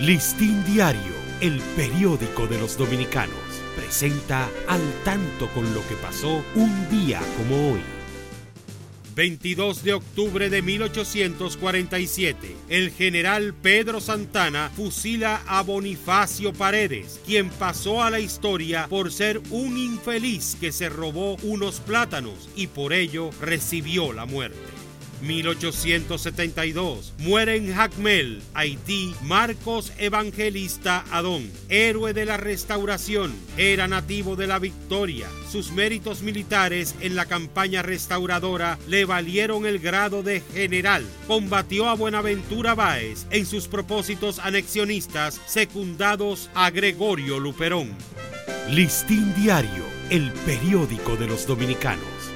Listín Diario, el periódico de los dominicanos, presenta al tanto con lo que pasó un día como hoy. 22 de octubre de 1847, el general Pedro Santana fusila a Bonifacio Paredes, quien pasó a la historia por ser un infeliz que se robó unos plátanos y por ello recibió la muerte. 1872. Muere en Jacmel, Haití, Marcos Evangelista Adón, héroe de la restauración. Era nativo de la Victoria. Sus méritos militares en la campaña restauradora le valieron el grado de general. Combatió a Buenaventura Báez en sus propósitos anexionistas secundados a Gregorio Luperón. Listín Diario, el periódico de los dominicanos